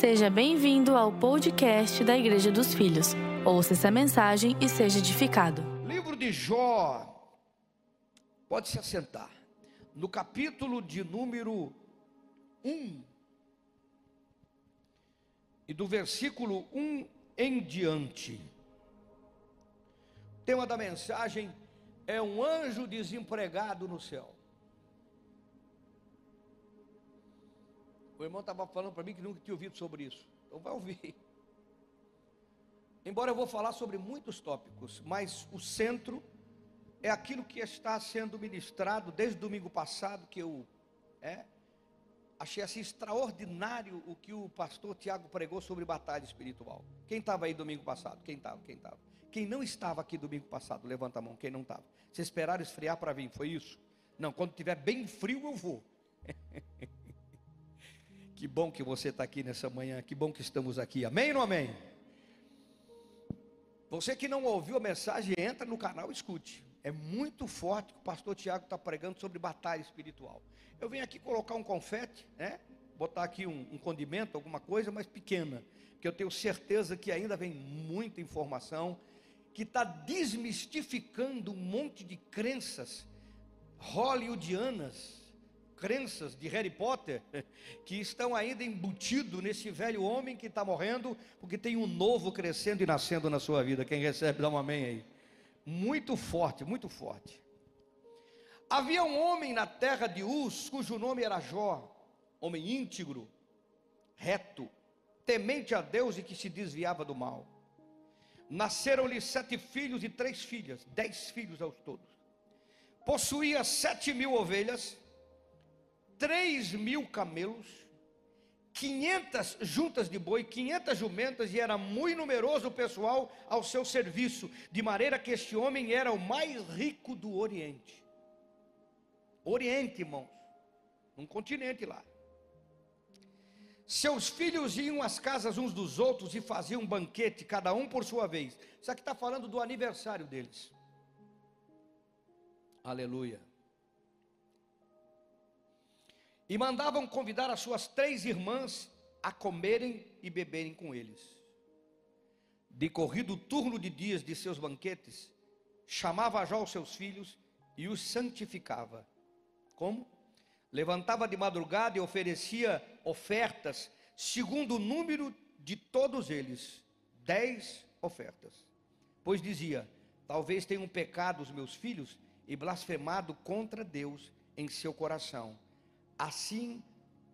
Seja bem-vindo ao podcast da Igreja dos Filhos. Ouça essa mensagem e seja edificado. Livro de Jó, pode se assentar, no capítulo de número 1, e do versículo 1 em diante. O tema da mensagem é um anjo desempregado no céu. O irmão estava falando para mim que nunca tinha ouvido sobre isso. Então vai ouvir. Embora eu vou falar sobre muitos tópicos, mas o centro é aquilo que está sendo ministrado desde domingo passado, que eu é, achei assim extraordinário o que o pastor Tiago pregou sobre batalha espiritual. Quem estava aí domingo passado? Quem estava? Quem estava? Quem não estava aqui domingo passado, levanta a mão. Quem não estava? Vocês esperaram esfriar para vir, foi isso? Não, quando tiver bem frio eu vou. Que bom que você está aqui nessa manhã, que bom que estamos aqui, amém ou não amém? Você que não ouviu a mensagem, entra no canal e escute. É muito forte que o pastor Tiago está pregando sobre batalha espiritual. Eu venho aqui colocar um confete, né? botar aqui um, um condimento, alguma coisa, mas pequena, porque eu tenho certeza que ainda vem muita informação que está desmistificando um monte de crenças hollywoodianas, crenças de Harry Potter que estão ainda embutido nesse velho homem que está morrendo, porque tem um novo crescendo e nascendo na sua vida. Quem recebe, dá um amém aí. Muito forte, muito forte. Havia um homem na terra de Uz, cujo nome era Jó, homem íntegro, reto, temente a Deus e que se desviava do mal. Nasceram-lhe sete filhos e três filhas, dez filhos aos todos. Possuía sete mil ovelhas, três mil camelos, 500 juntas de boi, 500 jumentas, e era muito numeroso o pessoal ao seu serviço, de maneira que este homem era o mais rico do Oriente. Oriente, irmãos, um continente lá. Seus filhos iam às casas uns dos outros e faziam um banquete, cada um por sua vez. Isso aqui está falando do aniversário deles. Aleluia e mandavam convidar as suas três irmãs a comerem e beberem com eles. Decorrido o turno de dias de seus banquetes, chamava já os seus filhos e os santificava. Como? Levantava de madrugada e oferecia ofertas, segundo o número de todos eles, dez ofertas. Pois dizia: Talvez tenham pecado os meus filhos e blasfemado contra Deus em seu coração Assim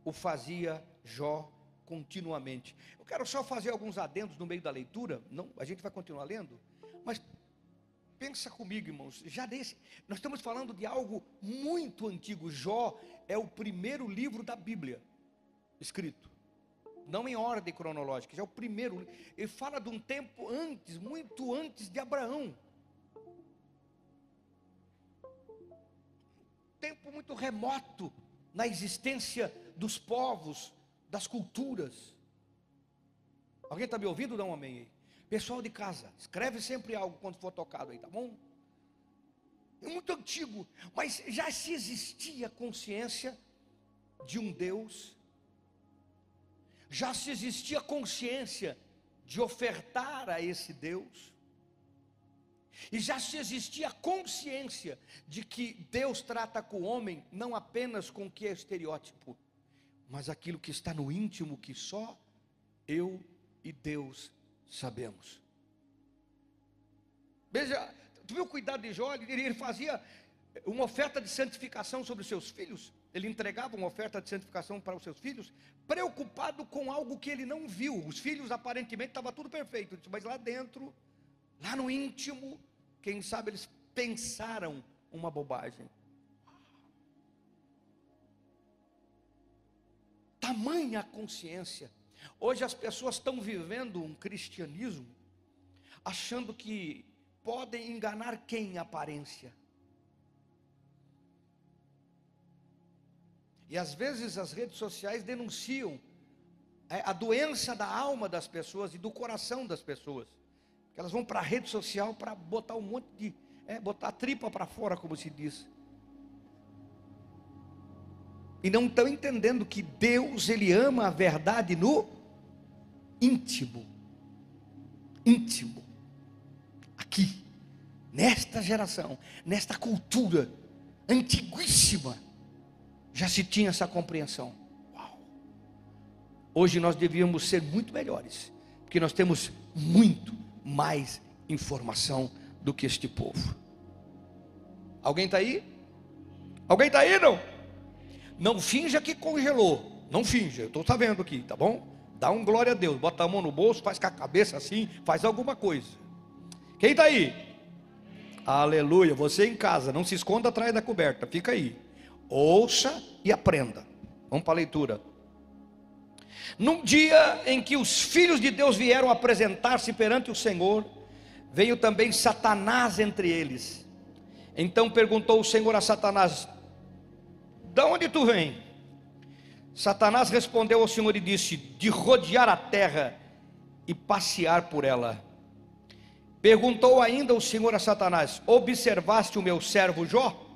o fazia Jó continuamente. Eu quero só fazer alguns adendos no meio da leitura, não, a gente vai continuar lendo, mas pensa comigo, irmãos, já desse, nós estamos falando de algo muito antigo. Jó é o primeiro livro da Bíblia escrito. Não em ordem cronológica, já é o primeiro. Ele fala de um tempo antes, muito antes de Abraão. Tempo muito remoto na existência dos povos, das culturas. Alguém está me ouvindo? Dá um amém aí. Pessoal de casa, escreve sempre algo quando for tocado aí, tá bom? É muito antigo, mas já se existia consciência de um Deus, já se existia consciência de ofertar a esse Deus, e já se existia consciência de que Deus trata com o homem não apenas com o que é estereótipo, mas aquilo que está no íntimo que só eu e Deus sabemos. Veja, tu viu o cuidado de Jó? Ele, fazia uma oferta de santificação sobre os seus filhos. Ele entregava uma oferta de santificação para os seus filhos, preocupado com algo que ele não viu. Os filhos aparentemente estava tudo perfeito, mas lá dentro, lá no íntimo, quem sabe eles pensaram uma bobagem. Tamanha consciência. Hoje as pessoas estão vivendo um cristianismo achando que podem enganar quem em aparência. E às vezes as redes sociais denunciam é, a doença da alma das pessoas e do coração das pessoas que elas vão para a rede social para botar um monte de, é, botar a tripa para fora, como se diz. E não estão entendendo que Deus, Ele ama a verdade no íntimo, íntimo, aqui, nesta geração, nesta cultura antiguíssima, já se tinha essa compreensão. Uau. Hoje nós devíamos ser muito melhores, porque nós temos muito mais informação do que este povo. Alguém está aí? Alguém está aí não? Não finja que congelou. Não finja, eu estou sabendo aqui, tá bom? Dá um glória a Deus, bota a mão no bolso, faz com a cabeça assim, faz alguma coisa. Quem está aí? Aleluia, você em casa, não se esconda atrás da coberta, fica aí. Ouça e aprenda. Vamos para a leitura. Num dia em que os filhos de Deus vieram apresentar-se perante o Senhor, veio também Satanás entre eles. Então perguntou o Senhor a Satanás: De onde tu vem? Satanás respondeu ao Senhor e disse: De rodear a terra e passear por ela. Perguntou ainda o Senhor a Satanás: Observaste o meu servo Jó?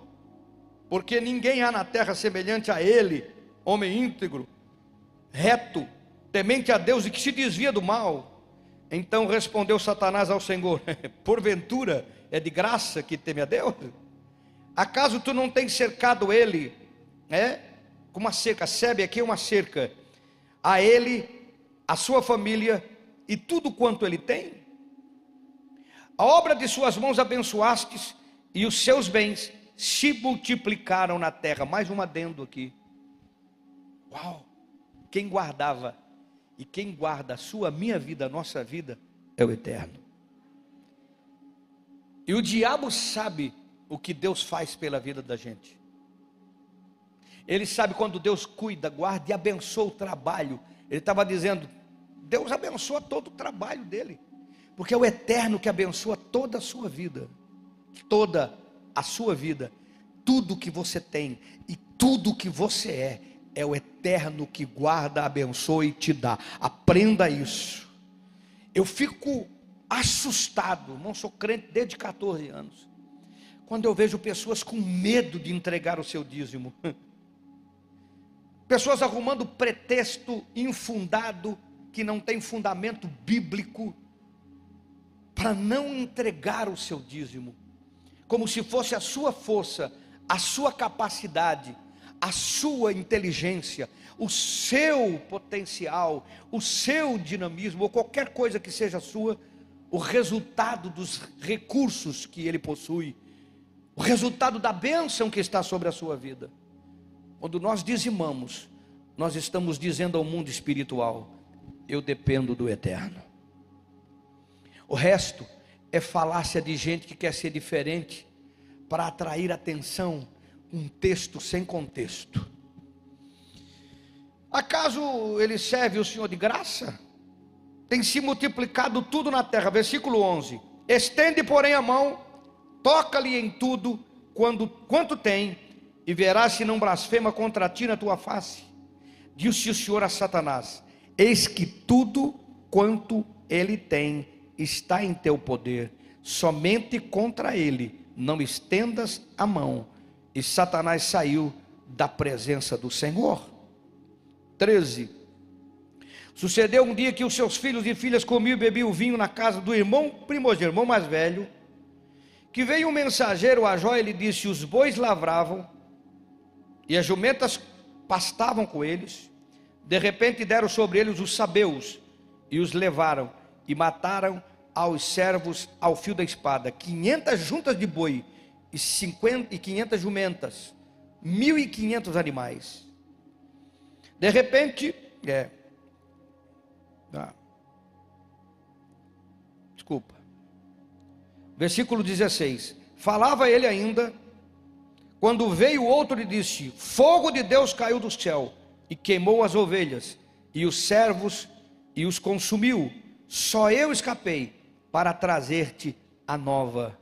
Porque ninguém há na terra semelhante a ele, homem íntegro, reto, temente a Deus e que se desvia do mal. Então respondeu Satanás ao Senhor: Porventura é de graça que teme a Deus? Acaso tu não tens cercado ele, é? Com uma cerca, sebe aqui uma cerca, a ele, a sua família e tudo quanto ele tem? A obra de suas mãos abençoastes e os seus bens se multiplicaram na terra. Mais um adendo aqui. Uau! Quem guardava e quem guarda a sua, minha vida, a nossa vida, é o eterno. E o diabo sabe o que Deus faz pela vida da gente. Ele sabe quando Deus cuida, guarda e abençoa o trabalho. Ele estava dizendo: Deus abençoa todo o trabalho dele porque é o eterno que abençoa toda a sua vida, toda a sua vida, tudo que você tem e tudo que você é, é o eterno que guarda, abençoa e te dá. Aprenda isso. Eu fico assustado, não sou crente desde 14 anos, quando eu vejo pessoas com medo de entregar o seu dízimo. Pessoas arrumando pretexto infundado que não tem fundamento bíblico para não entregar o seu dízimo, como se fosse a sua força, a sua capacidade, a sua inteligência, o seu potencial, o seu dinamismo, ou qualquer coisa que seja sua, o resultado dos recursos que ele possui, o resultado da bênção que está sobre a sua vida. Quando nós dizimamos, nós estamos dizendo ao mundo espiritual: eu dependo do eterno. O resto é falácia de gente que quer ser diferente para atrair atenção, um texto sem contexto. Acaso ele serve o Senhor de graça? Tem se multiplicado tudo na terra. Versículo 11: Estende, porém, a mão, toca-lhe em tudo quando, quanto tem, e verás se não blasfema contra ti na tua face. Disse o Senhor a Satanás: Eis que tudo quanto ele tem está em teu poder, somente contra ele não estendas a mão. E Satanás saiu da presença do Senhor. 13. Sucedeu um dia que os seus filhos e filhas comiam e bebiam vinho na casa do irmão primogênito, irmão mais velho, que veio um mensageiro a Jó e lhe disse: Os bois lavravam e as jumentas pastavam com eles. De repente deram sobre eles os sabeus e os levaram e mataram aos servos ao fio da espada 500 juntas de boi e, 50, e 500 jumentas, 1.500 animais. De repente, é, desculpa, versículo 16: Falava ele ainda, quando veio outro e disse: Fogo de Deus caiu do céu e queimou as ovelhas e os servos e os consumiu só eu escapei para trazer-te a nova.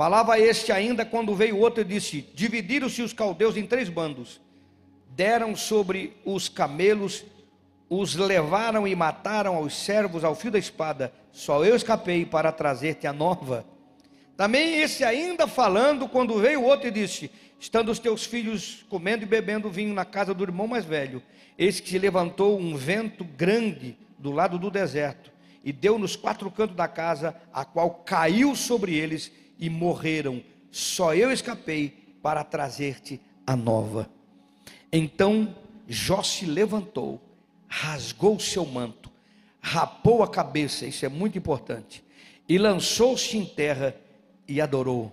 Falava este ainda quando veio outro e disse: Dividiram-se os caldeus em três bandos, deram sobre os camelos, os levaram e mataram aos servos ao fio da espada. Só eu escapei para trazer-te a nova. Também esse ainda falando, quando veio outro e disse: Estando os teus filhos comendo e bebendo vinho na casa do irmão mais velho, eis que se levantou um vento grande do lado do deserto, e deu nos quatro cantos da casa, a qual caiu sobre eles e morreram. Só eu escapei para trazer-te a nova. Então Jó se levantou, rasgou o seu manto, rapou a cabeça, isso é muito importante, e lançou-se em terra e adorou.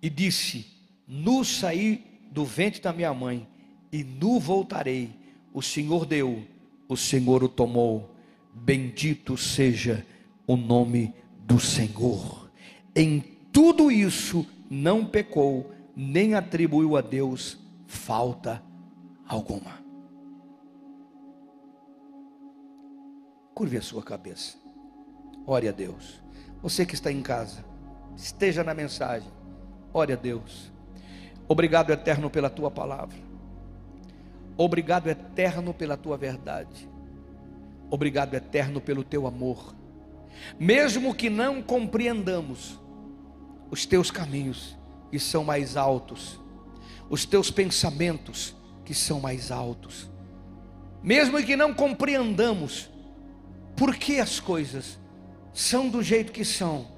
E disse: Nu saí do ventre da minha mãe, e nu voltarei. O Senhor deu, o Senhor o tomou. Bendito seja o nome do Senhor. Em tudo isso não pecou, nem atribuiu a Deus falta alguma. Curve a sua cabeça. Ore a Deus. Você que está em casa, esteja na mensagem. Ore a Deus. Obrigado, eterno, pela tua palavra. Obrigado, eterno, pela tua verdade. Obrigado, eterno, pelo teu amor. Mesmo que não compreendamos os teus caminhos, que são mais altos, os teus pensamentos, que são mais altos, mesmo que não compreendamos por que as coisas são do jeito que são,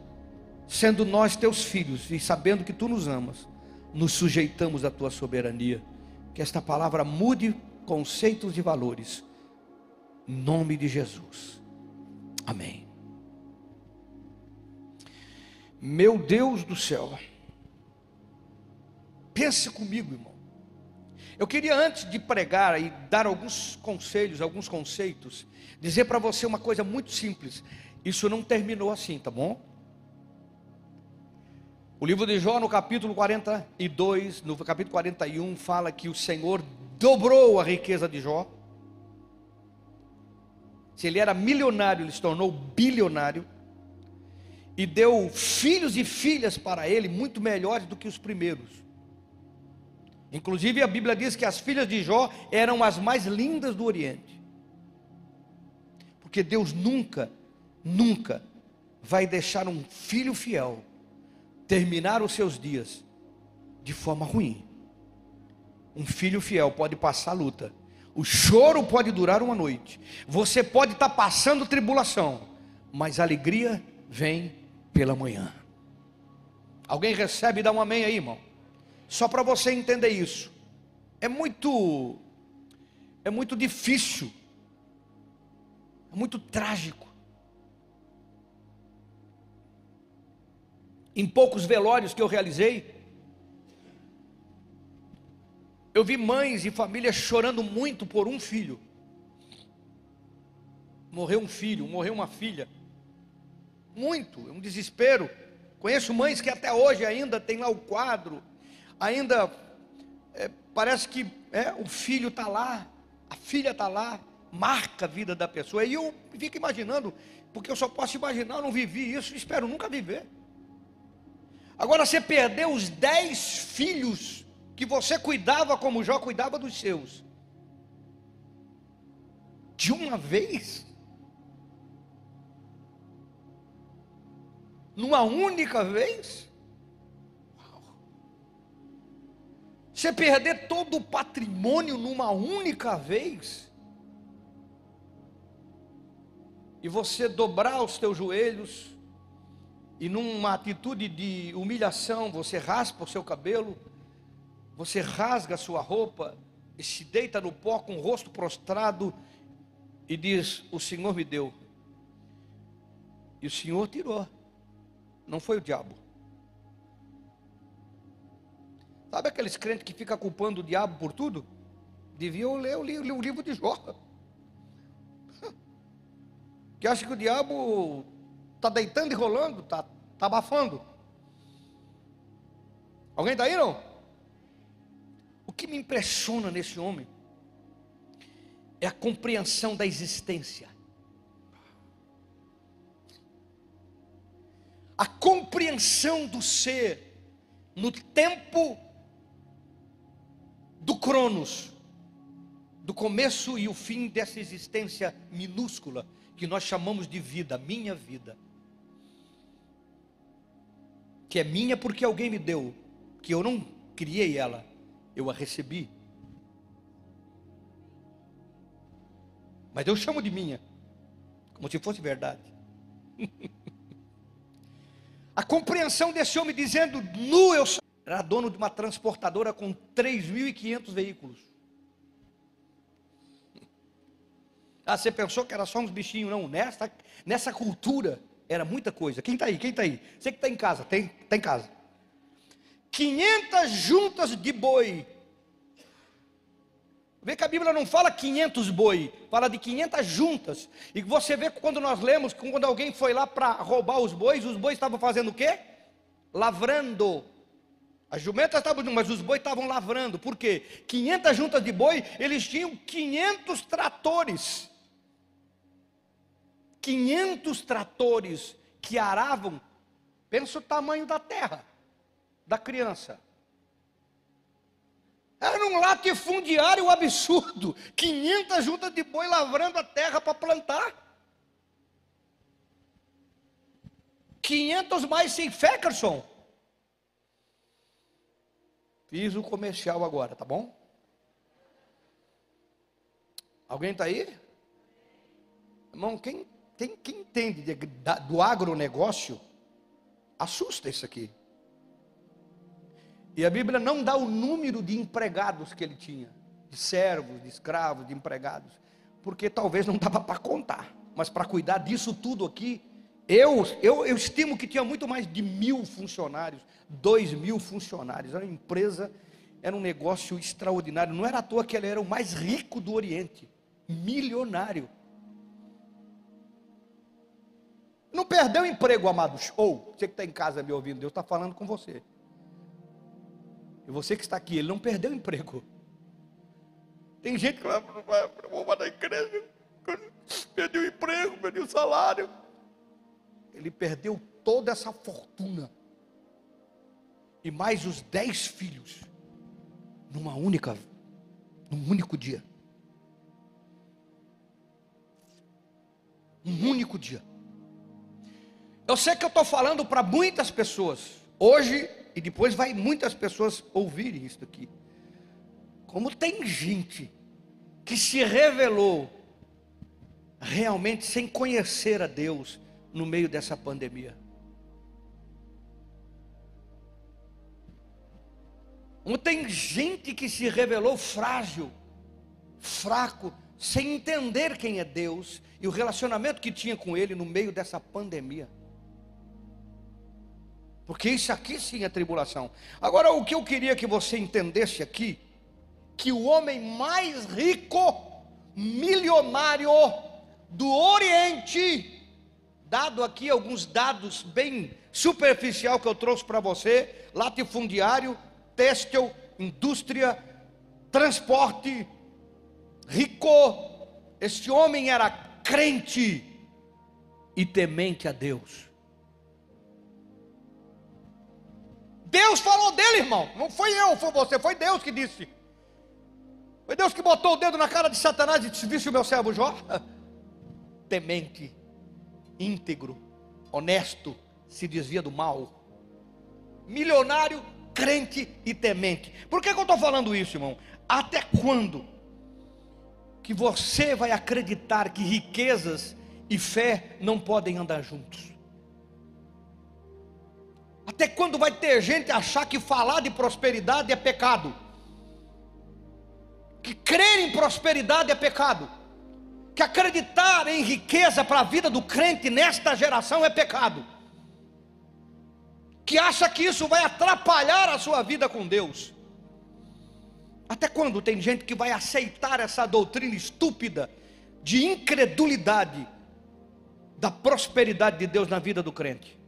sendo nós teus filhos e sabendo que tu nos amas, nos sujeitamos à tua soberania. Que esta palavra mude conceitos e valores. Em nome de Jesus. Amém. Meu Deus do céu. Pense comigo, irmão. Eu queria antes de pregar e dar alguns conselhos, alguns conceitos, dizer para você uma coisa muito simples. Isso não terminou assim, tá bom? O livro de Jó, no capítulo 42, no capítulo 41, fala que o Senhor dobrou a riqueza de Jó. Se ele era milionário, ele se tornou bilionário. E deu filhos e filhas para ele muito melhores do que os primeiros. Inclusive a Bíblia diz que as filhas de Jó eram as mais lindas do Oriente. Porque Deus nunca, nunca vai deixar um filho fiel terminar os seus dias de forma ruim. Um filho fiel pode passar luta. O choro pode durar uma noite. Você pode estar passando tribulação, mas a alegria vem pela manhã. Alguém recebe e dá um amém aí, irmão? Só para você entender isso. É muito é muito difícil. É muito trágico em poucos velórios que eu realizei, eu vi mães e famílias chorando muito por um filho. Morreu um filho, morreu uma filha. Muito, é um desespero. Conheço mães que até hoje ainda tem lá o quadro, ainda é, parece que é, o filho está lá, a filha está lá, marca a vida da pessoa. E eu fico imaginando, porque eu só posso imaginar, eu não vivi isso, espero nunca viver. Agora você perdeu os dez filhos que você cuidava como Jó cuidava dos seus. De uma vez? Numa única vez? Você perder todo o patrimônio numa única vez? E você dobrar os teus joelhos e numa atitude de humilhação, você raspa o seu cabelo, você rasga a sua roupa e se deita no pó com o rosto prostrado e diz: O Senhor me deu. E o Senhor tirou, não foi o diabo. Sabe aqueles crentes que ficam culpando o diabo por tudo? Deviam ler o livro de Jó. Que acha que o diabo Está deitando e rolando, está tá abafando. Alguém está aí não? O que me impressiona nesse homem é a compreensão da existência. A compreensão do ser no tempo do Cronos, do começo e o fim dessa existência minúscula que nós chamamos de vida, minha vida que é minha porque alguém me deu, que eu não criei ela, eu a recebi. Mas eu chamo de minha. como se fosse verdade. A compreensão desse homem dizendo, nu eu sou. Era dono de uma transportadora com 3.500 veículos. Ah, você pensou que era só uns bichinhos? Não, nessa, nessa cultura era muita coisa. Quem está aí? Quem está aí? Você que está em casa, tem, está em casa. 500 juntas de boi. Vê que a Bíblia não fala 500 boi, fala de 500 juntas. E você vê que quando nós lemos, quando alguém foi lá para roubar os bois, os bois estavam fazendo o quê? Lavrando. As jumentas estavam, mas os bois estavam lavrando. Por quê? 500 juntas de boi, eles tinham 500 tratores. 500 tratores que aravam, pensa o tamanho da terra da criança. Era um latifundiário absurdo. 500 juntas de boi lavrando a terra para plantar. 500 mais sem Feckerson. Fiz o comercial agora, tá bom? Alguém está aí? Irmão, quem, quem, quem entende de, do agronegócio, assusta isso aqui. E a Bíblia não dá o número de empregados que ele tinha, de servos, de escravos, de empregados, porque talvez não dava para contar, mas para cuidar disso tudo aqui, eu, eu, eu estimo que tinha muito mais de mil funcionários, dois mil funcionários, era uma empresa, era um negócio extraordinário, não era à toa que ele era o mais rico do Oriente, milionário. Não perdeu emprego, amados. Ou, você que está em casa me ouvindo, Deus está falando com você. E você que está aqui, ele não perdeu o emprego. Tem gente que vai, vou da igreja, perdeu o emprego, perdeu o salário. Ele perdeu toda essa fortuna. E mais os dez filhos. Numa única, num único dia. Um único dia. Eu sei que eu estou falando para muitas pessoas. Hoje e depois vai muitas pessoas ouvirem isso aqui. Como tem gente que se revelou realmente sem conhecer a Deus no meio dessa pandemia. Como tem gente que se revelou frágil, fraco, sem entender quem é Deus e o relacionamento que tinha com Ele no meio dessa pandemia. Porque isso aqui sim é tribulação. Agora, o que eu queria que você entendesse aqui, que o homem mais rico, milionário do Oriente, dado aqui alguns dados bem superficial que eu trouxe para você, latifundiário, têxtil, indústria, transporte, rico, este homem era crente e temente a Deus. Deus falou dele, irmão. Não foi eu, foi você, foi Deus que disse. Foi Deus que botou o dedo na cara de Satanás e disse: Visse o meu servo Jó? Temente, íntegro, honesto, se desvia do mal. Milionário, crente e temente. Por que, que eu estou falando isso, irmão? Até quando que você vai acreditar que riquezas e fé não podem andar juntos? Até quando vai ter gente achar que falar de prosperidade é pecado? Que crer em prosperidade é pecado? Que acreditar em riqueza para a vida do crente nesta geração é pecado? Que acha que isso vai atrapalhar a sua vida com Deus? Até quando tem gente que vai aceitar essa doutrina estúpida de incredulidade da prosperidade de Deus na vida do crente?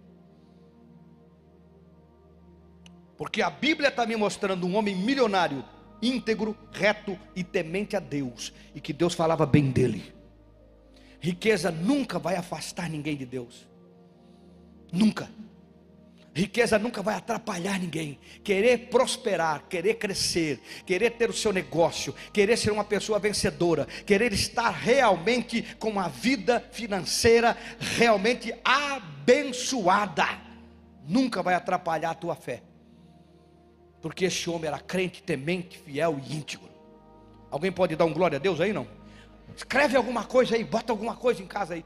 Porque a Bíblia está me mostrando um homem milionário, íntegro, reto e temente a Deus, e que Deus falava bem dele. Riqueza nunca vai afastar ninguém de Deus, nunca. Riqueza nunca vai atrapalhar ninguém. Querer prosperar, querer crescer, querer ter o seu negócio, querer ser uma pessoa vencedora, querer estar realmente com uma vida financeira realmente abençoada, nunca vai atrapalhar a tua fé porque este homem era crente, temente, fiel e íntegro. Alguém pode dar um glória a Deus aí não? Escreve alguma coisa aí, bota alguma coisa em casa aí.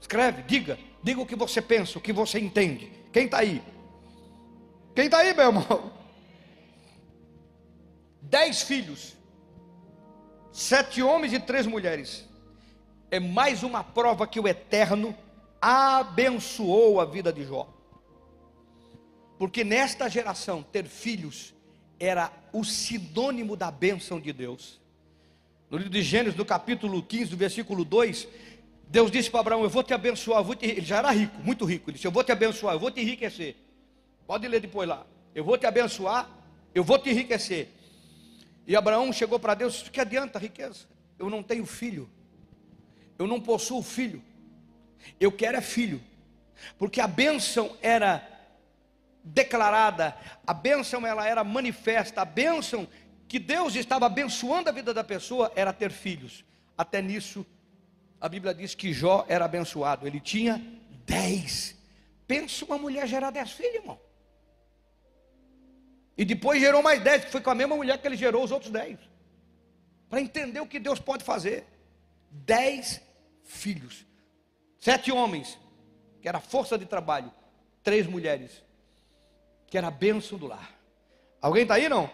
Escreve, diga, diga o que você pensa, o que você entende. Quem está aí? Quem está aí, meu irmão? Dez filhos, sete homens e três mulheres. É mais uma prova que o Eterno abençoou a vida de Jó. Porque nesta geração, ter filhos era o sinônimo da bênção de Deus. No livro de Gênesis, no capítulo 15, do versículo 2, Deus disse para Abraão: Eu vou te abençoar. Vou te... Ele já era rico, muito rico. Ele disse: Eu vou te abençoar, eu vou te enriquecer. Pode ler depois lá. Eu vou te abençoar, eu vou te enriquecer. E Abraão chegou para Deus: Que adianta a riqueza? Eu não tenho filho. Eu não possuo filho. Eu quero é filho. Porque a bênção era declarada, a bênção ela era manifesta, a bênção que Deus estava abençoando a vida da pessoa era ter filhos. Até nisso a Bíblia diz que Jó era abençoado, ele tinha dez. Pensa uma mulher gerar dez filhos, irmão. E depois gerou mais dez, que foi com a mesma mulher que ele gerou os outros dez. Para entender o que Deus pode fazer. Dez filhos. Sete homens, que era força de trabalho. Três mulheres, que era a bênção do lar. Alguém está aí, não?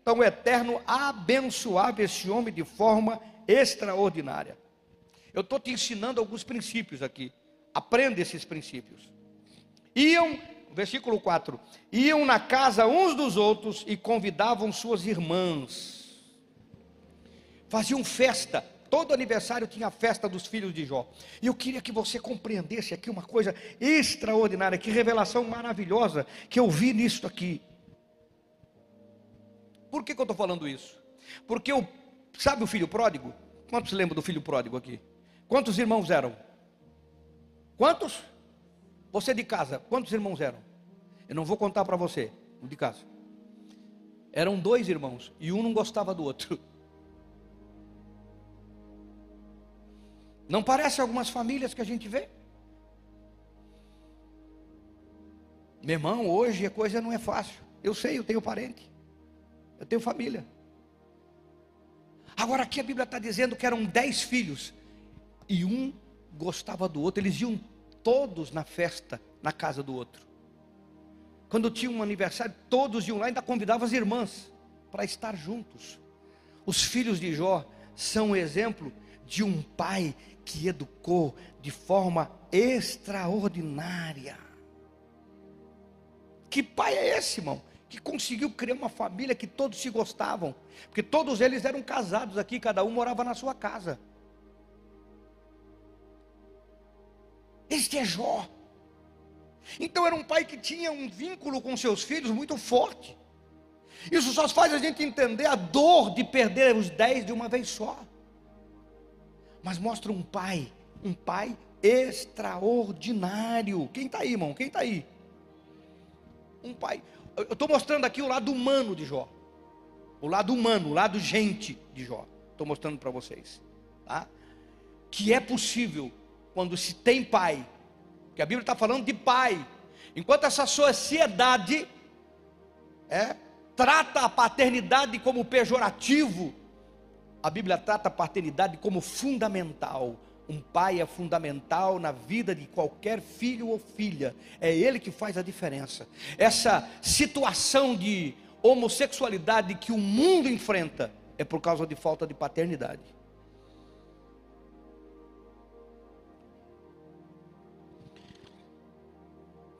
Então o Eterno abençoava esse homem de forma extraordinária. Eu estou te ensinando alguns princípios aqui. Aprenda esses princípios. Iam, versículo 4: iam na casa uns dos outros e convidavam suas irmãs. Faziam festa. Todo aniversário tinha a festa dos filhos de Jó. E eu queria que você compreendesse aqui uma coisa extraordinária, que revelação maravilhosa que eu vi nisso aqui. Por que, que eu estou falando isso? Porque o, sabe o filho pródigo? Quantos lembram do filho pródigo aqui? Quantos irmãos eram? Quantos? Você de casa, quantos irmãos eram? Eu não vou contar para você, de casa. Eram dois irmãos e um não gostava do outro. Não parece algumas famílias que a gente vê? Meu irmão, hoje a coisa não é fácil. Eu sei, eu tenho parente. Eu tenho família. Agora aqui a Bíblia está dizendo que eram dez filhos e um gostava do outro. Eles iam todos na festa na casa do outro. Quando tinha um aniversário, todos iam lá e ainda convidavam as irmãs para estar juntos. Os filhos de Jó são um exemplo de um pai que educou de forma extraordinária. Que pai é esse, irmão? Que conseguiu criar uma família que todos se gostavam, porque todos eles eram casados aqui, cada um morava na sua casa. Este é Jó. Então era um pai que tinha um vínculo com seus filhos muito forte. Isso só faz a gente entender a dor de perder os dez de uma vez só. Mas mostra um pai, um pai extraordinário. Quem está aí, irmão? Quem está aí? Um pai. Eu estou mostrando aqui o lado humano de Jó. O lado humano, o lado gente de Jó. Estou mostrando para vocês. Tá? Que é possível quando se tem pai, que a Bíblia está falando de pai, enquanto essa sociedade é, trata a paternidade como pejorativo, a Bíblia trata a paternidade como fundamental. Um pai é fundamental na vida de qualquer filho ou filha. É ele que faz a diferença. Essa situação de homossexualidade que o mundo enfrenta é por causa de falta de paternidade.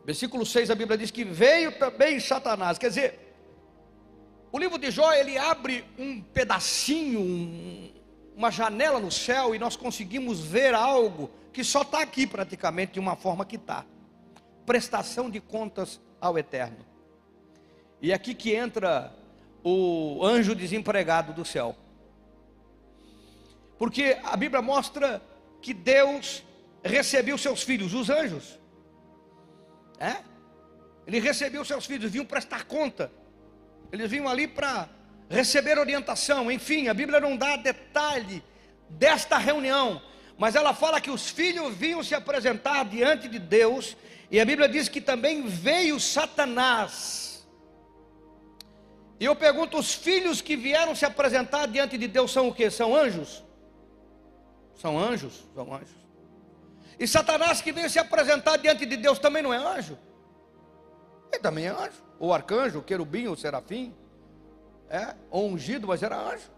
Versículo 6 a Bíblia diz que veio também Satanás. Quer dizer, o livro de Jó ele abre um pedacinho, um, uma janela no céu e nós conseguimos ver algo que só está aqui praticamente de uma forma que está. Prestação de contas ao Eterno. E é aqui que entra o anjo desempregado do céu. Porque a Bíblia mostra que Deus recebeu seus filhos, os anjos. É? Ele recebeu seus filhos, vinham prestar conta. Eles vinham ali para receber orientação. Enfim, a Bíblia não dá detalhe desta reunião, mas ela fala que os filhos vinham se apresentar diante de Deus, e a Bíblia diz que também veio Satanás. E eu pergunto: os filhos que vieram se apresentar diante de Deus são o que? São anjos? São anjos? São anjos. E Satanás que veio se apresentar diante de Deus também não é anjo. Ele também é anjo. Ou arcanjo, ou querubim, ou serafim. É, ou ungido, mas era anjo.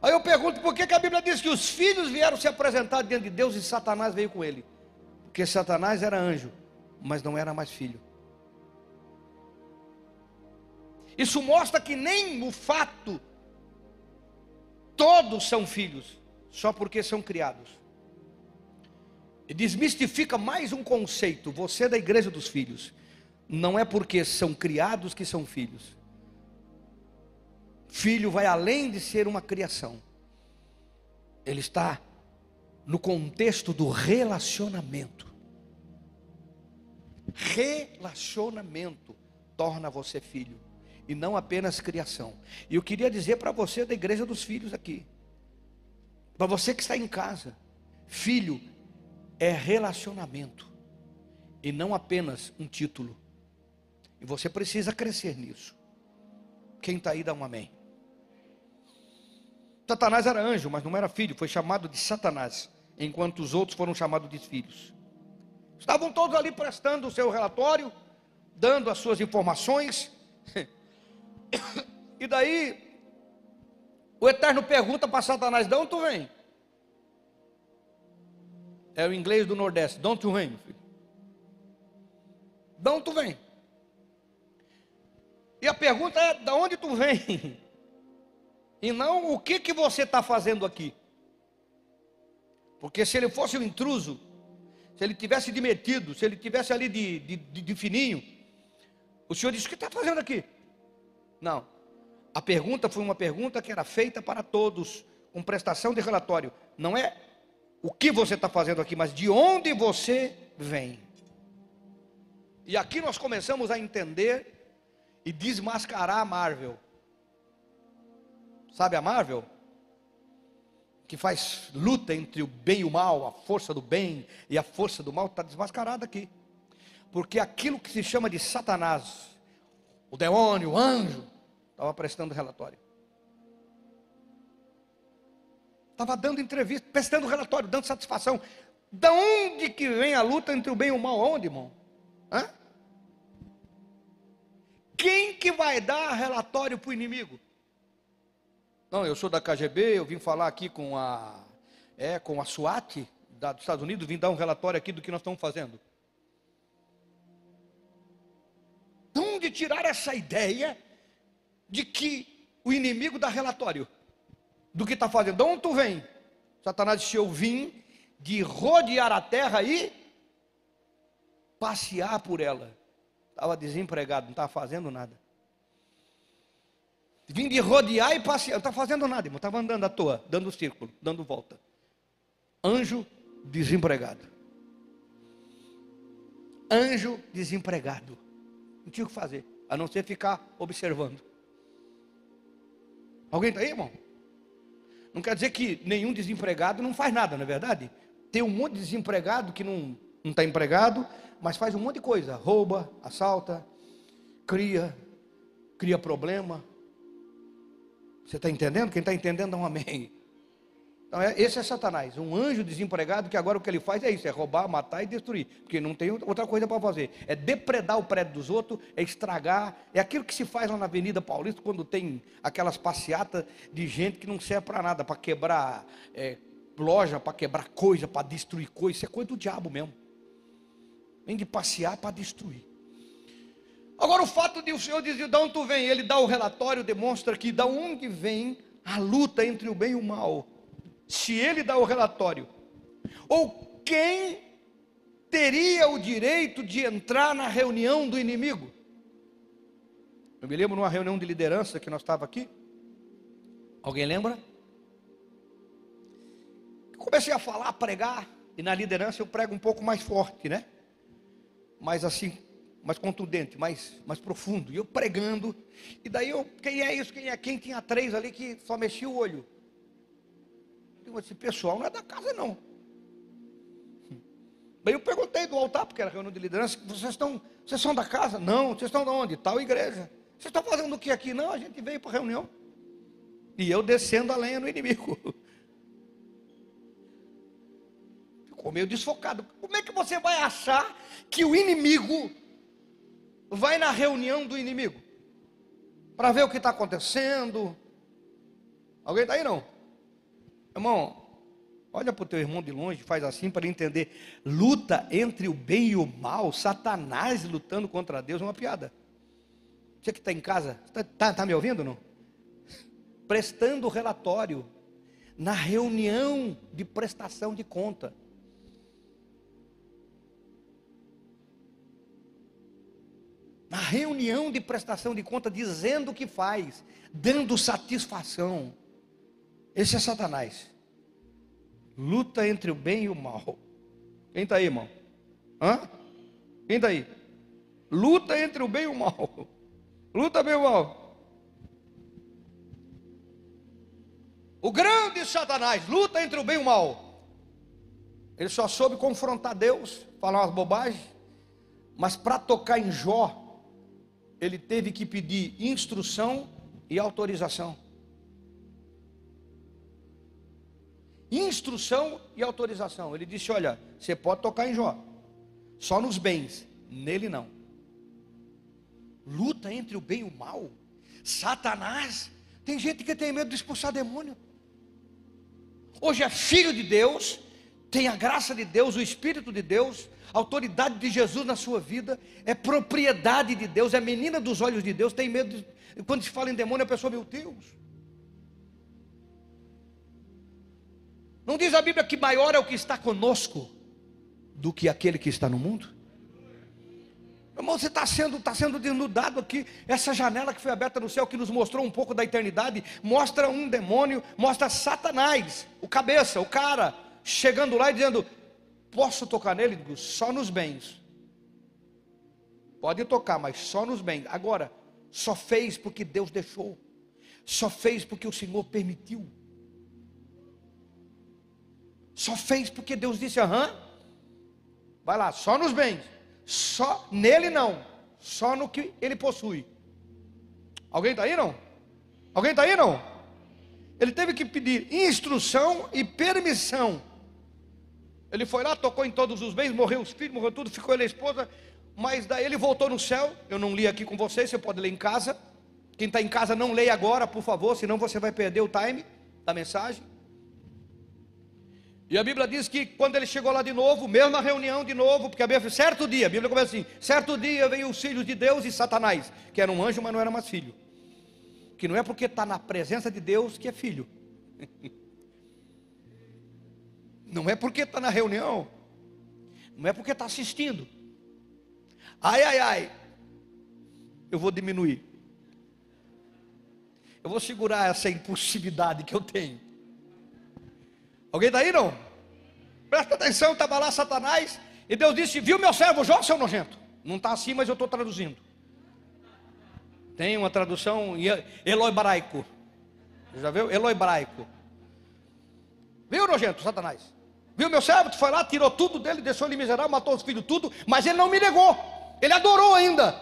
Aí eu pergunto por que, que a Bíblia diz que os filhos vieram se apresentar diante de Deus e Satanás veio com ele. Porque Satanás era anjo, mas não era mais filho. Isso mostra que nem o fato todos são filhos, só porque são criados. E desmistifica mais um conceito, você é da igreja dos filhos. Não é porque são criados que são filhos. Filho vai além de ser uma criação. Ele está no contexto do relacionamento. Relacionamento torna você filho e não apenas criação. E eu queria dizer para você da igreja dos filhos aqui, para você que está em casa, filho é relacionamento e não apenas um título. E você precisa crescer nisso. Quem está aí dá um amém. Satanás era anjo, mas não era filho, foi chamado de Satanás, enquanto os outros foram chamados de filhos. Estavam todos ali prestando o seu relatório, dando as suas informações. E daí, o Eterno pergunta para Satanás: de onde tu vem? É o inglês do Nordeste: de onde tu vem, filho? De onde tu vem? E a pergunta é: de onde tu vem? E não o que, que você está fazendo aqui. Porque se ele fosse um intruso, se ele tivesse demitido, se ele tivesse ali de, de, de, de fininho, o senhor disse: O que está fazendo aqui? Não. A pergunta foi uma pergunta que era feita para todos, com prestação de relatório. Não é o que você está fazendo aqui, mas de onde você vem. E aqui nós começamos a entender e desmascarar a Marvel. Sabe a Marvel? Que faz luta entre o bem e o mal, a força do bem e a força do mal, está desmascarada aqui. Porque aquilo que se chama de Satanás, o demônio, o anjo, Estava prestando relatório. Estava dando entrevista, prestando relatório, dando satisfação. Da onde que vem a luta entre o bem e o mal? Onde, irmão? Quem que vai dar relatório para o inimigo? Não, eu sou da KGB, eu vim falar aqui com a, é, com a SWAT da, dos Estados Unidos, vim dar um relatório aqui do que nós estamos fazendo. De onde tirar essa ideia de que o inimigo dá relatório do que está fazendo. De onde tu vem? Satanás disse: Eu vim de rodear a terra e passear por ela. Estava desempregado, não estava fazendo nada. Vim de rodear e passear, não estava fazendo nada, irmão. Estava andando à toa, dando círculo, dando volta. Anjo desempregado. Anjo desempregado. Não tinha o que fazer, a não ser ficar observando. Alguém está aí, irmão? Não quer dizer que nenhum desempregado não faz nada, não é verdade? Tem um monte de desempregado que não está empregado, mas faz um monte de coisa: rouba, assalta, cria, cria problema. Você está entendendo? Quem está entendendo, dá um amém. Então, é, esse é Satanás, um anjo desempregado que agora o que ele faz é isso: é roubar, matar e destruir, porque não tem outra coisa para fazer. É depredar o prédio dos outros, é estragar, é aquilo que se faz lá na Avenida Paulista quando tem aquelas passeatas de gente que não serve para nada, para quebrar é, loja, para quebrar coisa, para destruir coisa. Isso é coisa do diabo mesmo. Vem de passear para destruir. Agora, o fato de o Senhor dizer de onde tu vem, ele dá o relatório, demonstra que da onde vem a luta entre o bem e o mal se ele dá o relatório, ou quem teria o direito de entrar na reunião do inimigo? Eu me lembro numa reunião de liderança que nós estava aqui. Alguém lembra? Comecei a falar, a pregar, e na liderança eu prego um pouco mais forte, né? Mais assim, mais contundente, mais, mais profundo. E eu pregando, e daí eu, quem é isso? Quem é quem? Tinha três ali que só mexia o olho. Esse pessoal não é da casa, não. Daí eu perguntei do altar, porque era reunião de liderança, vocês estão, vocês são da casa? Não, vocês estão de onde? Tal igreja. Vocês estão fazendo o que aqui? Não, a gente veio para a reunião. E eu descendo a lenha no inimigo. ficou meio desfocado. Como é que você vai achar que o inimigo vai na reunião do inimigo? Para ver o que está acontecendo. Alguém está aí não? Irmão, olha para o teu irmão de longe, faz assim para ele entender. Luta entre o bem e o mal, Satanás lutando contra Deus, é uma piada. Você que está em casa, está tá, tá me ouvindo não? Prestando relatório na reunião de prestação de conta. Na reunião de prestação de conta, dizendo o que faz, dando satisfação. Esse é Satanás. Luta entre o bem e o mal. Quem está aí, irmão? Hã? Quem está aí? Luta entre o bem e o mal. Luta bem o mal. O grande Satanás luta entre o bem e o mal. Ele só soube confrontar Deus, falar umas bobagens, mas para tocar em Jó, ele teve que pedir instrução e autorização. Instrução e autorização. Ele disse: Olha, você pode tocar em Jó, só nos bens, nele não. Luta entre o bem e o mal. Satanás, tem gente que tem medo de expulsar demônio hoje é filho de Deus, tem a graça de Deus, o Espírito de Deus, a autoridade de Jesus na sua vida, é propriedade de Deus, é menina dos olhos de Deus, tem medo, de, quando se fala em demônio, a pessoa, meu Deus. Não diz a Bíblia que maior é o que está conosco do que aquele que está no mundo? Irmão, você está sendo, tá sendo denudado aqui. Essa janela que foi aberta no céu, que nos mostrou um pouco da eternidade, mostra um demônio, mostra Satanás, o cabeça, o cara, chegando lá e dizendo: Posso tocar nele? Digo, só nos bens. Pode tocar, mas só nos bens. Agora, só fez porque Deus deixou, só fez porque o Senhor permitiu, só fez porque Deus disse: Aham, vai lá, só nos bens. Só nele não, só no que ele possui. Alguém está aí não? Alguém está aí não? Ele teve que pedir instrução e permissão. Ele foi lá, tocou em todos os bens, morreu os filhos, morreu tudo, ficou ele a esposa, mas daí ele voltou no céu. Eu não li aqui com vocês, você pode ler em casa. Quem está em casa, não leia agora, por favor, senão você vai perder o time da mensagem. E a Bíblia diz que quando ele chegou lá de novo, mesma reunião de novo, porque a Bíblia certo dia, a Bíblia começa assim: certo dia veio os filhos de Deus e Satanás, que era um anjo, mas não era mais filho. Que não é porque está na presença de Deus que é filho. Não é porque está na reunião, não é porque está assistindo. Ai, ai, ai, eu vou diminuir. Eu vou segurar essa impulsividade que eu tenho. Alguém está aí não? Presta atenção, estava lá Satanás, e Deus disse: Viu meu servo Jó, seu nojento? Não está assim, mas eu estou traduzindo. Tem uma tradução eloibraico. Já viu? Eloibraico. Viu, nojento, Satanás? Viu meu servo? Tu foi lá, tirou tudo dele, deixou ele miserável, matou os filhos, tudo, mas ele não me negou. Ele adorou ainda.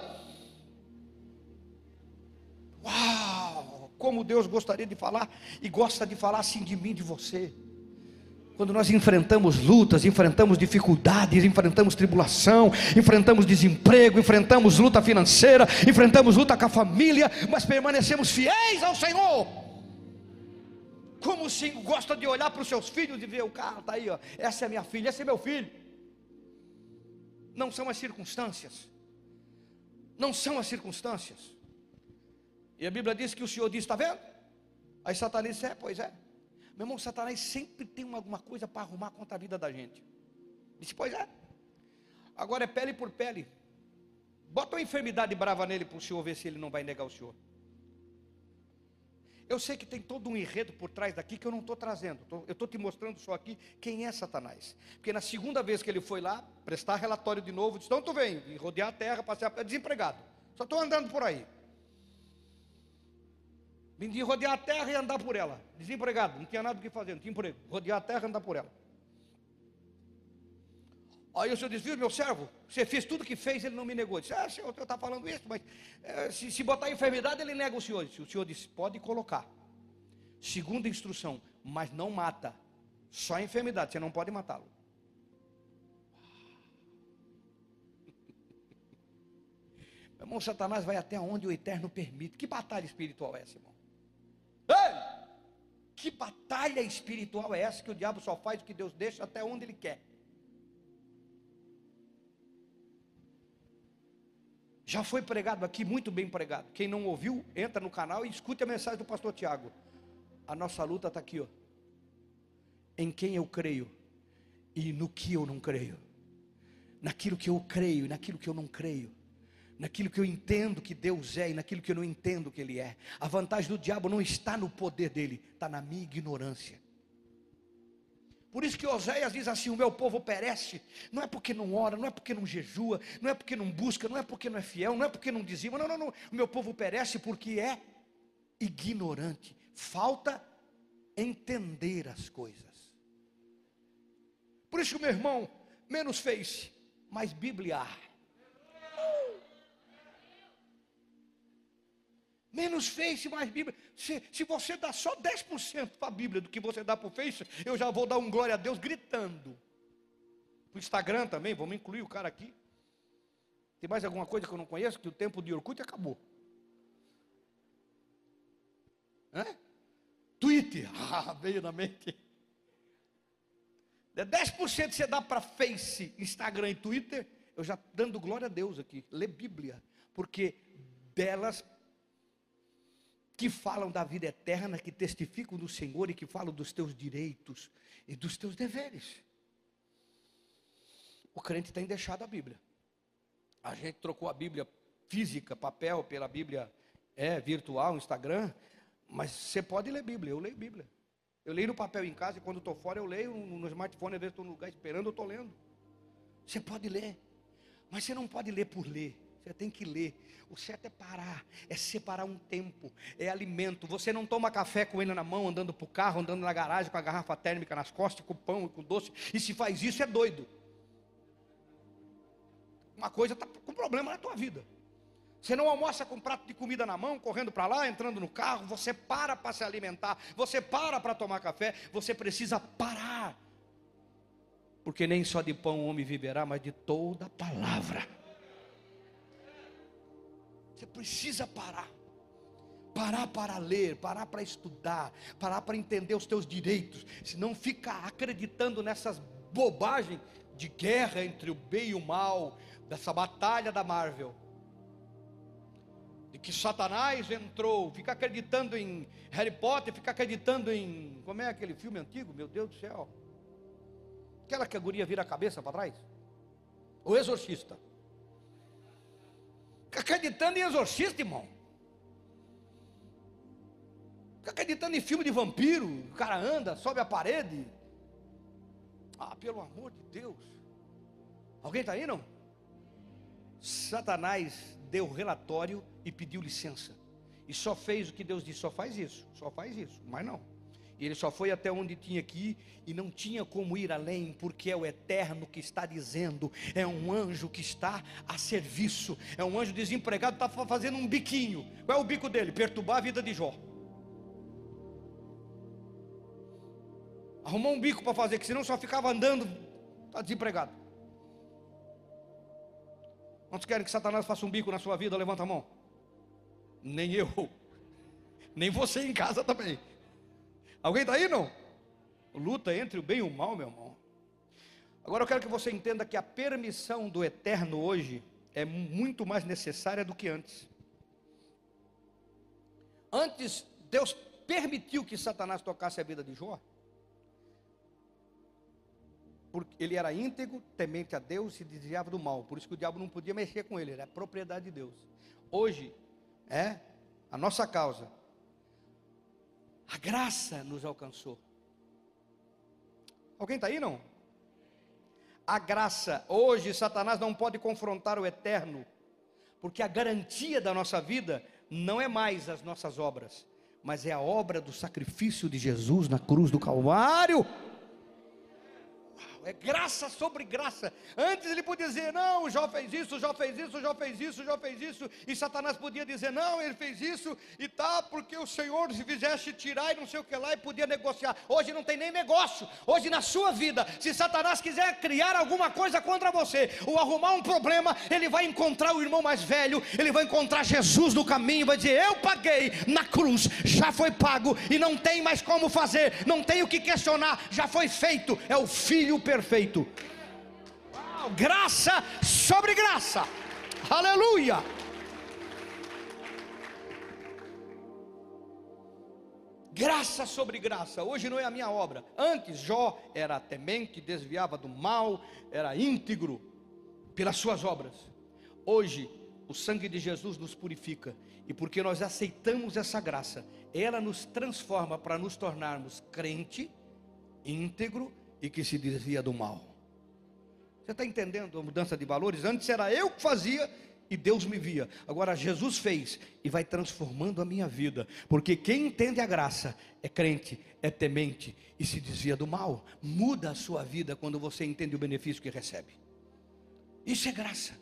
Uau! Como Deus gostaria de falar e gosta de falar assim de mim, de você. Quando nós enfrentamos lutas, enfrentamos dificuldades, enfrentamos tribulação, enfrentamos desemprego, enfrentamos luta financeira, enfrentamos luta com a família, mas permanecemos fiéis ao Senhor. Como o Senhor gosta de olhar para os seus filhos e ver o cara está aí, ó, essa é minha filha, esse é meu filho. Não são as circunstâncias, não são as circunstâncias. E a Bíblia diz que o Senhor diz: está vendo? Aí Satanás disse: é, pois é. Meu irmão, Satanás sempre tem alguma coisa para arrumar contra a vida da gente. Disse, pois é. Agora é pele por pele. Bota uma enfermidade brava nele para o senhor ver se ele não vai negar o senhor. Eu sei que tem todo um enredo por trás daqui que eu não estou trazendo. Eu estou te mostrando só aqui quem é Satanás. Porque na segunda vez que ele foi lá, prestar relatório de novo, disse: Então tu vem, rodear a terra, passear, é desempregado. Só estou andando por aí. Vim de rodear a terra e andar por ela. Desempregado, não tinha nada o que fazer, não tinha emprego. Rodear a terra e andar por ela. Aí o senhor diz, viu, meu servo, você fez tudo que fez, ele não me negou. Eu disse, ah, senhor, o senhor está falando isso, mas é, se, se botar enfermidade, ele nega o senhor. O senhor disse, pode colocar. Segunda instrução, mas não mata. Só enfermidade, você não pode matá-lo. Meu irmão, Satanás vai até onde o Eterno permite. Que batalha espiritual é essa, irmão? Ei! Que batalha espiritual é essa que o diabo só faz o que Deus deixa até onde ele quer? Já foi pregado aqui, muito bem pregado. Quem não ouviu, entra no canal e escute a mensagem do pastor Tiago. A nossa luta está aqui, ó. Em quem eu creio e no que eu não creio. Naquilo que eu creio e naquilo que eu não creio. Naquilo que eu entendo que Deus é e naquilo que eu não entendo que Ele é. A vantagem do diabo não está no poder dele, está na minha ignorância. Por isso que Oséias diz assim: o meu povo perece, não é porque não ora, não é porque não jejua, não é porque não busca, não é porque não é fiel, não é porque não dizima, não, não, não. O meu povo perece porque é ignorante, falta entender as coisas. Por isso, meu irmão, menos face, mais Bíblia. Menos Face, mais Bíblia. Se, se você dá só 10% para a Bíblia do que você dá para o Face, eu já vou dar um glória a Deus gritando. O Instagram também, vamos incluir o cara aqui. Tem mais alguma coisa que eu não conheço? Que o tempo de Orkut acabou. Hã? Twitter, ah, veio na mente. 10% você dá para Face, Instagram e Twitter, eu já dando glória a Deus aqui. Lê Bíblia, porque delas que falam da vida eterna, que testificam do Senhor e que falam dos teus direitos e dos teus deveres. O crente tem deixado a Bíblia. A gente trocou a Bíblia física, papel, pela Bíblia é, virtual, Instagram, mas você pode ler Bíblia, eu leio Bíblia. Eu leio no papel em casa e quando estou fora eu leio no smartphone, às vezes estou no lugar esperando, eu estou lendo. Você pode ler, mas você não pode ler por ler. Você tem que ler. O certo é parar, é separar um tempo, é alimento. Você não toma café com ele na mão, andando para o carro, andando na garagem com a garrafa térmica nas costas, com pão e com doce. E se faz isso, é doido. Uma coisa está com problema na tua vida. Você não almoça com um prato de comida na mão, correndo para lá, entrando no carro. Você para para se alimentar. Você para para tomar café. Você precisa parar. Porque nem só de pão o homem viverá, mas de toda palavra você precisa parar. Parar para ler, parar para estudar, parar para entender os teus direitos. Senão fica acreditando nessas bobagens de guerra entre o bem e o mal, dessa batalha da Marvel. De que Satanás entrou, fica acreditando em Harry Potter, fica acreditando em. Como é aquele filme antigo? Meu Deus do céu. Aquela que a guria vira a cabeça para trás? O exorcista. Acreditando em exorcista, irmão. Acreditando em filme de vampiro. O cara anda, sobe a parede. Ah, pelo amor de Deus. Alguém está aí, não? Satanás deu relatório e pediu licença. E só fez o que Deus disse: só faz isso, só faz isso, mas não. Ele só foi até onde tinha que ir e não tinha como ir além, porque é o eterno que está dizendo, é um anjo que está a serviço, é um anjo desempregado, está fazendo um biquinho. Qual é o bico dele? Perturbar a vida de Jó. Arrumou um bico para fazer, que senão só ficava andando, está desempregado. Quantos querem que Satanás faça um bico na sua vida? Levanta a mão. Nem eu, nem você em casa também. Alguém está aí, não? Luta entre o bem e o mal, meu irmão. Agora eu quero que você entenda que a permissão do eterno hoje é muito mais necessária do que antes. Antes, Deus permitiu que Satanás tocasse a vida de Jó. Porque ele era íntegro, temente a Deus e desviava do mal. Por isso que o diabo não podia mexer com ele, era propriedade de Deus. Hoje, é a nossa causa a graça nos alcançou. Alguém está aí não? A graça, hoje Satanás não pode confrontar o eterno, porque a garantia da nossa vida não é mais as nossas obras, mas é a obra do sacrifício de Jesus na cruz do Calvário. É graça sobre graça. Antes ele podia dizer, não, o Jó fez isso, o Jó fez isso, o Jó fez isso, o Jó fez isso, e Satanás podia dizer, não, ele fez isso e tá, porque o Senhor se fizesse tirar e não sei o que lá, e podia negociar. Hoje não tem nem negócio, hoje na sua vida, se Satanás quiser criar alguma coisa contra você, ou arrumar um problema, ele vai encontrar o irmão mais velho, ele vai encontrar Jesus no caminho, vai dizer, eu paguei na cruz, já foi pago, e não tem mais como fazer, não tem o que questionar, já foi feito, é o Filho perfeito. Uau, graça sobre graça, aleluia. Graça sobre graça, hoje não é a minha obra. Antes Jó era temente, desviava do mal, era íntegro pelas suas obras. Hoje o sangue de Jesus nos purifica, e porque nós aceitamos essa graça, ela nos transforma para nos tornarmos crente, íntegro e que se desvia do mal. Você está entendendo a mudança de valores? Antes era eu que fazia e Deus me via. Agora Jesus fez e vai transformando a minha vida. Porque quem entende a graça é crente, é temente e se desvia do mal. Muda a sua vida quando você entende o benefício que recebe. Isso é graça.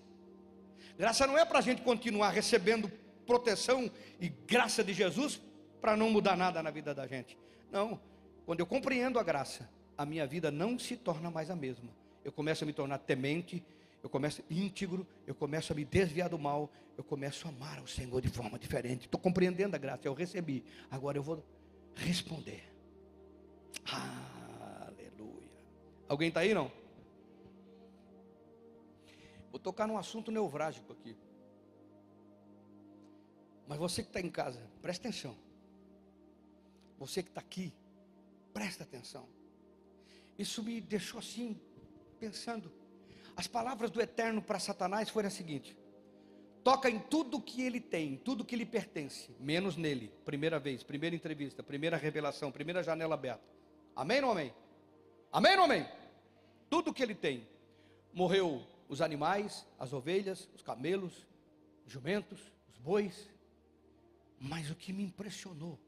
Graça não é para a gente continuar recebendo proteção e graça de Jesus para não mudar nada na vida da gente. Não. Quando eu compreendo a graça, a minha vida não se torna mais a mesma. Eu começo a me tornar temente, eu começo íntegro, eu começo a me desviar do mal, eu começo a amar o Senhor de forma diferente. Estou compreendendo a graça, eu recebi. Agora eu vou responder. Aleluia. Alguém está aí não? Vou tocar num assunto neurálgico aqui. Mas você que está em casa, presta atenção. Você que está aqui, presta atenção. Isso me deixou assim, pensando. As palavras do Eterno para Satanás foram as seguintes: toca em tudo que ele tem, tudo que lhe pertence, menos nele. Primeira vez, primeira entrevista, primeira revelação, primeira janela aberta. Amém ou amém? Amém ou amém? Tudo que ele tem. Morreu os animais, as ovelhas, os camelos, os jumentos, os bois. Mas o que me impressionou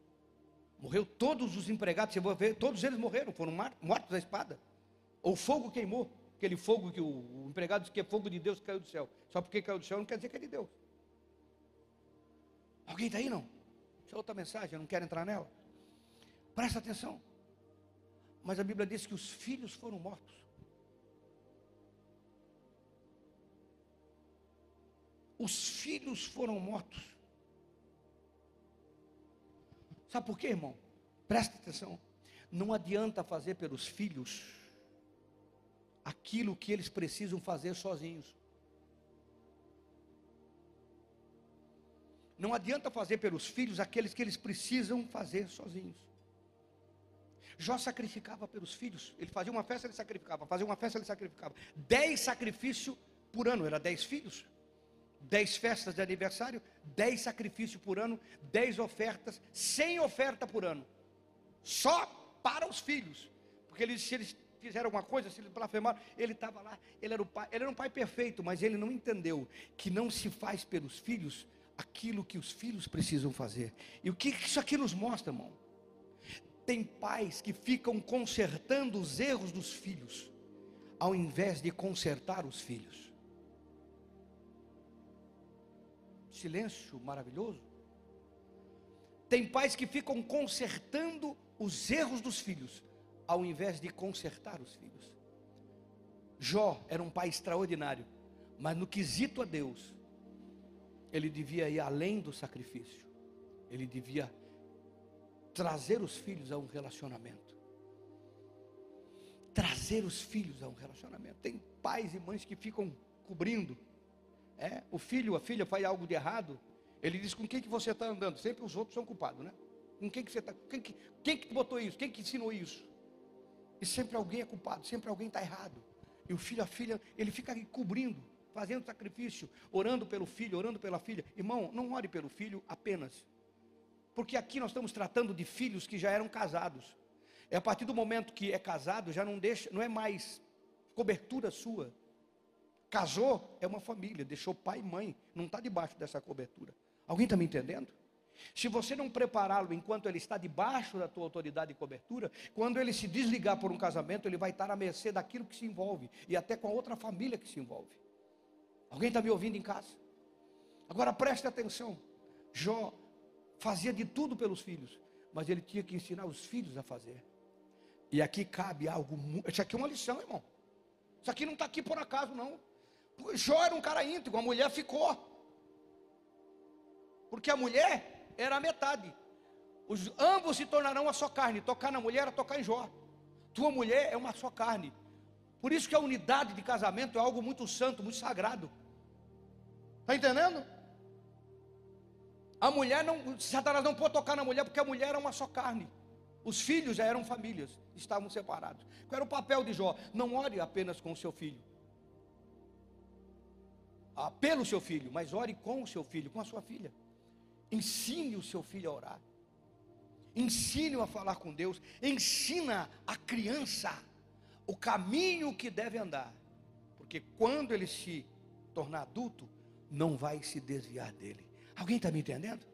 Morreu todos os empregados, você vai ver, todos eles morreram, foram mortos à espada. Ou fogo queimou, aquele fogo que o, empregado disse que é fogo de Deus caiu do céu. Só porque caiu do céu não quer dizer que é de Deus. Alguém está aí não? Isso é outra mensagem, eu não quero entrar nela. Presta atenção. Mas a Bíblia diz que os filhos foram mortos. Os filhos foram mortos. Sabe por quê, irmão? Presta atenção. Não adianta fazer pelos filhos aquilo que eles precisam fazer sozinhos. Não adianta fazer pelos filhos aqueles que eles precisam fazer sozinhos. Jó sacrificava pelos filhos. Ele fazia uma festa, ele sacrificava. Fazia uma festa, ele sacrificava. Dez sacrifícios por ano. Era dez filhos dez festas de aniversário, dez sacrifícios por ano, dez ofertas, cem ofertas por ano, só para os filhos, porque eles, se eles fizeram alguma coisa, se eles blasfemaram, ele estava lá, ele era, o pai, ele era um pai perfeito, mas ele não entendeu que não se faz pelos filhos aquilo que os filhos precisam fazer. E o que isso aqui nos mostra, irmão? Tem pais que ficam consertando os erros dos filhos, ao invés de consertar os filhos. Silêncio maravilhoso. Tem pais que ficam consertando os erros dos filhos, ao invés de consertar os filhos. Jó era um pai extraordinário, mas no quesito a Deus, ele devia ir além do sacrifício, ele devia trazer os filhos a um relacionamento. Trazer os filhos a um relacionamento. Tem pais e mães que ficam cobrindo é, o filho, a filha faz algo de errado, ele diz com quem que você está andando? Sempre os outros são culpados, né? Com quem que você está? Quem que, quem que botou isso? Quem que ensinou isso? E sempre alguém é culpado, sempre alguém está errado. E o filho, a filha, ele fica cobrindo, fazendo sacrifício, orando pelo filho, orando pela filha. Irmão, não ore pelo filho apenas. Porque aqui nós estamos tratando de filhos que já eram casados. É a partir do momento que é casado, já não deixa, não é mais cobertura sua. Casou, é uma família, deixou pai e mãe, não está debaixo dessa cobertura. Alguém está me entendendo? Se você não prepará-lo enquanto ele está debaixo da tua autoridade e cobertura, quando ele se desligar por um casamento, ele vai estar à mercê daquilo que se envolve e até com a outra família que se envolve. Alguém está me ouvindo em casa? Agora preste atenção. Jó fazia de tudo pelos filhos, mas ele tinha que ensinar os filhos a fazer. E aqui cabe algo. Isso aqui é uma lição, irmão. Isso aqui não está aqui por acaso, não. Jó era um cara íntegro, a mulher ficou. Porque a mulher era a metade. Os, ambos se tornarão uma só carne. Tocar na mulher era tocar em Jó. Tua mulher é uma só carne. Por isso que a unidade de casamento é algo muito santo, muito sagrado. Está entendendo? A mulher não, Satanás não pode tocar na mulher porque a mulher era uma só carne. Os filhos já eram famílias, estavam separados. Qual era o papel de Jó? Não ore apenas com o seu filho. Ah, pelo seu filho, mas ore com o seu filho, com a sua filha. Ensine o seu filho a orar. Ensine-o a falar com Deus. Ensina a criança o caminho que deve andar. Porque quando ele se tornar adulto, não vai se desviar dele. Alguém está me entendendo?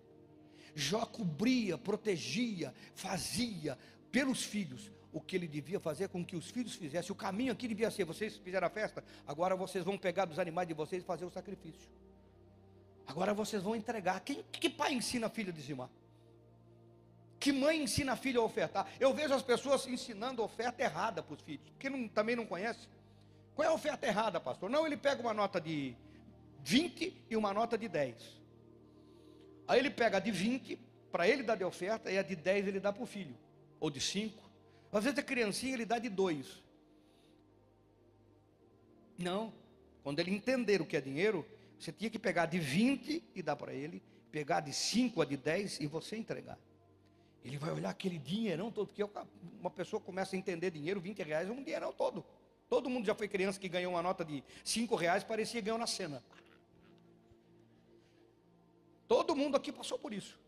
Jó cobria, protegia, fazia pelos filhos o que ele devia fazer com que os filhos fizessem. O caminho aqui devia ser: vocês fizeram a festa, agora vocês vão pegar dos animais de vocês e fazer o sacrifício. Agora vocês vão entregar. Quem, que pai ensina filho a dizimar? Que mãe ensina a filha a ofertar? Eu vejo as pessoas ensinando oferta errada para os filhos, porque não, também não conhece. Qual é a oferta errada, pastor? Não, ele pega uma nota de 20 e uma nota de 10. Aí ele pega a de 20, para ele dar de oferta, e a de 10 ele dá para o filho, ou de 5. Às vezes a criancinha ele dá de 2. Não, quando ele entender o que é dinheiro, você tinha que pegar de 20 e dar para ele, pegar de 5 a de 10 e você entregar. Ele vai olhar aquele dinheirão todo, porque uma pessoa começa a entender dinheiro, 20 reais é um dinheirão todo. Todo mundo já foi criança que ganhou uma nota de 5 reais, parecia ganhou na cena. Todo mundo aqui passou por isso.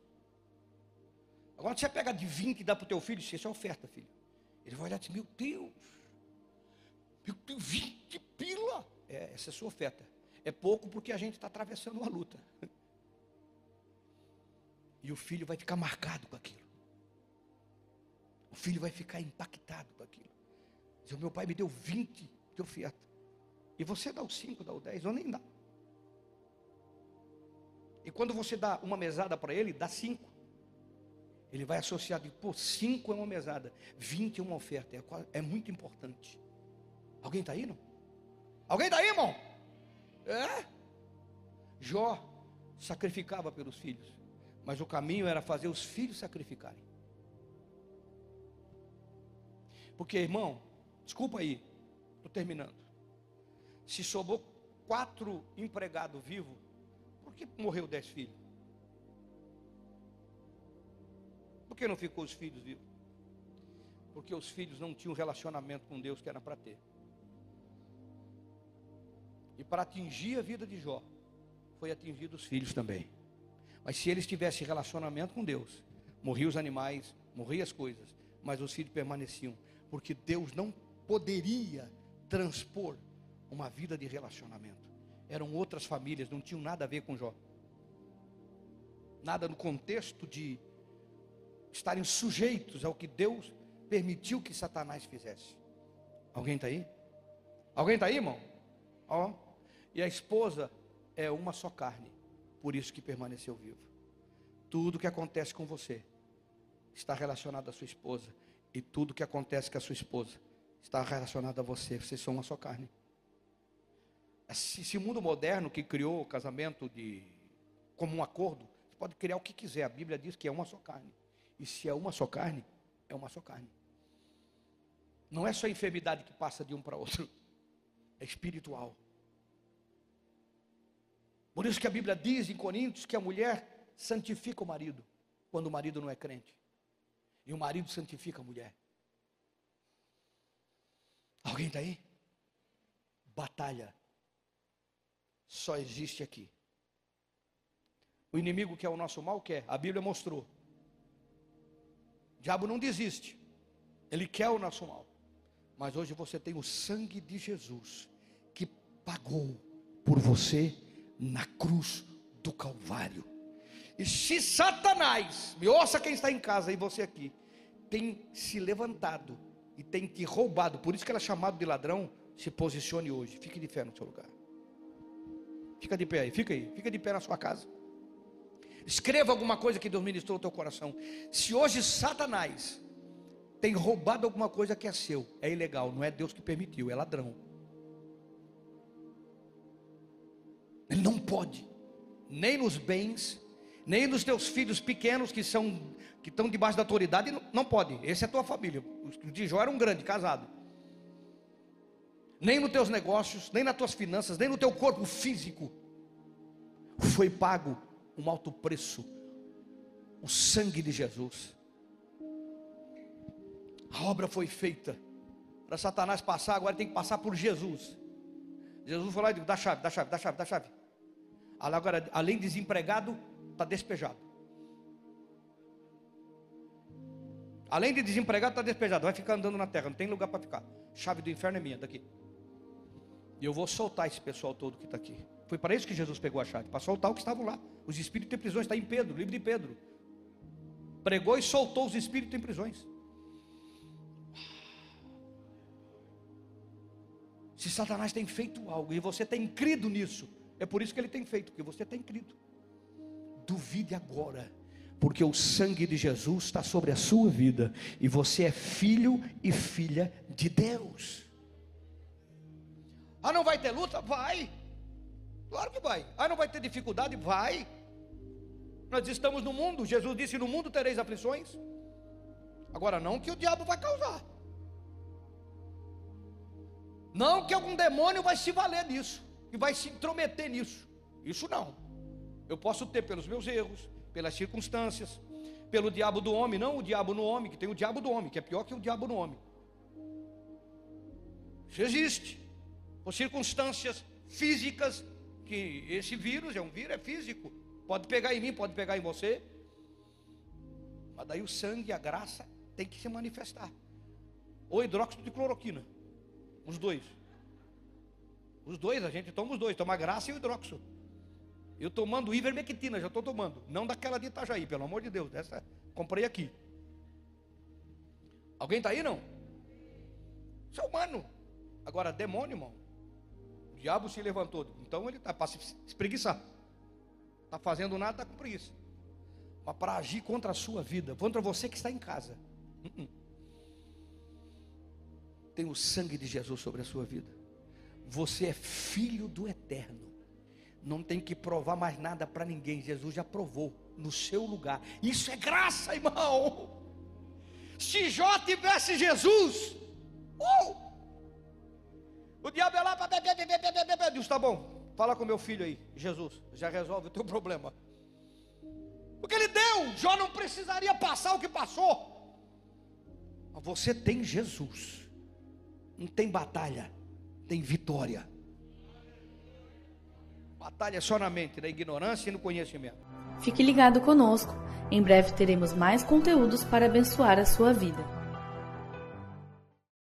Agora você pega de 20 e dá para o teu filho, isso é oferta, filho. Ele vai olhar e dizer, meu Deus, meu Deus, 20 pila. É, essa é a sua oferta. É pouco porque a gente está atravessando uma luta. E o filho vai ficar marcado com aquilo. O filho vai ficar impactado com aquilo. Diz, meu pai me deu 20 de oferta. E você dá o 5, dá o 10, ou nem dá. E quando você dá uma mesada para ele, dá cinco. Ele vai associar de, pô, cinco é uma mesada, vinte é uma oferta. É, é muito importante. Alguém está aí, não? Alguém está aí, irmão? É? Jó sacrificava pelos filhos, mas o caminho era fazer os filhos sacrificarem. Porque, irmão, desculpa aí, estou terminando. Se sobrou quatro empregados vivos, por que morreu dez filhos? Que não ficou os filhos vivos? Porque os filhos não tinham relacionamento com Deus que era para ter. E para atingir a vida de Jó, foi atingido os filhos também. Mas se eles tivessem relacionamento com Deus, morriam os animais, morriam as coisas, mas os filhos permaneciam, porque Deus não poderia transpor uma vida de relacionamento eram outras famílias, não tinham nada a ver com Jó. Nada no contexto de estarem sujeitos ao que Deus permitiu que Satanás fizesse. Alguém está aí? Alguém está aí, irmão? Ó. E a esposa é uma só carne, por isso que permaneceu viva. Tudo que acontece com você está relacionado à sua esposa, e tudo que acontece com a sua esposa está relacionado a você. Vocês são uma só carne. Esse mundo moderno que criou o casamento de como um acordo, você pode criar o que quiser. A Bíblia diz que é uma só carne. E se é uma só carne, é uma só carne. Não é só enfermidade que passa de um para outro, é espiritual. Por isso que a Bíblia diz em Coríntios que a mulher santifica o marido, quando o marido não é crente. E o marido santifica a mulher. Alguém está aí? Batalha só existe aqui. O inimigo que é o nosso mal quer, a Bíblia mostrou. Diabo não desiste, ele quer o nosso mal. Mas hoje você tem o sangue de Jesus que pagou por você na cruz do Calvário. E se Satanás, me ouça quem está em casa e você aqui, tem se levantado e tem te roubado, por isso que ela é chamado de ladrão, se posicione hoje. Fique de pé no seu lugar. Fica de pé aí, fica aí, fica de pé na sua casa. Escreva alguma coisa que Deus ministrou no teu coração. Se hoje Satanás tem roubado alguma coisa que é seu, é ilegal, não é Deus que permitiu, é ladrão. Ele não pode, nem nos bens, nem nos teus filhos pequenos que são que estão debaixo da autoridade, não, pode. Essa é a tua família. O de Jó era um grande casado. Nem nos teus negócios, nem nas tuas finanças, nem no teu corpo físico. Foi pago um alto preço. O sangue de Jesus. A obra foi feita. Para Satanás passar, agora tem que passar por Jesus. Jesus falou e disse: dá chave, dá chave, dá chave, dá chave. Agora, além de desempregado, está despejado. Além de desempregado, está despejado. Vai ficar andando na terra, não tem lugar para ficar. Chave do inferno é minha, daqui. E eu vou soltar esse pessoal todo que está aqui. Foi para isso que Jesus pegou a chave, para soltar o que estavam lá. Os espíritos em prisões, está em Pedro, livro de Pedro. Pregou e soltou os espíritos em prisões. Se Satanás tem feito algo e você tem crido nisso, é por isso que ele tem feito, porque você tem crido. Duvide agora, porque o sangue de Jesus está sobre a sua vida e você é filho e filha de Deus. Ah, não vai ter luta? Vai. Claro que vai. Ah, não vai ter dificuldade? Vai. Nós estamos no mundo. Jesus disse: No mundo tereis aflições. Agora, não que o diabo vai causar. Não que algum demônio vai se valer disso e vai se intrometer nisso. Isso não. Eu posso ter pelos meus erros, pelas circunstâncias, pelo diabo do homem, não o diabo no homem, que tem o diabo do homem, que é pior que o diabo no homem. Isso existe. Por circunstâncias físicas, que esse vírus é um vírus, é físico. Pode pegar em mim, pode pegar em você. Mas daí o sangue, a graça, tem que se manifestar. Ou hidróxido de cloroquina. Os dois. Os dois, a gente toma os dois, toma a graça e o hidróxido. Eu tomando ivermectina, já estou tomando. Não daquela de Itajaí, pelo amor de Deus. Essa comprei aqui. Alguém está aí, não? Isso é humano. Agora, demônio, irmão. Diabo se levantou. Então ele está para se espreguiçar. Está fazendo nada, está com preguiça. Mas para agir contra a sua vida, contra você que está em casa. Uh -uh tem o sangue de Jesus sobre a sua vida. Você é filho do eterno. Não tem que provar mais nada para ninguém. Jesus já provou no seu lugar. Isso é graça, irmão. Se Jó tivesse Jesus, uh, o diabo é lá para. Deus, tá bom, fala com meu filho aí, Jesus, já resolve o teu problema. Porque ele deu, Jó não precisaria passar o que passou. Mas você tem Jesus. Não tem batalha, tem vitória. Batalha é só na mente, na ignorância e no conhecimento. Fique ligado conosco. Em breve teremos mais conteúdos para abençoar a sua vida.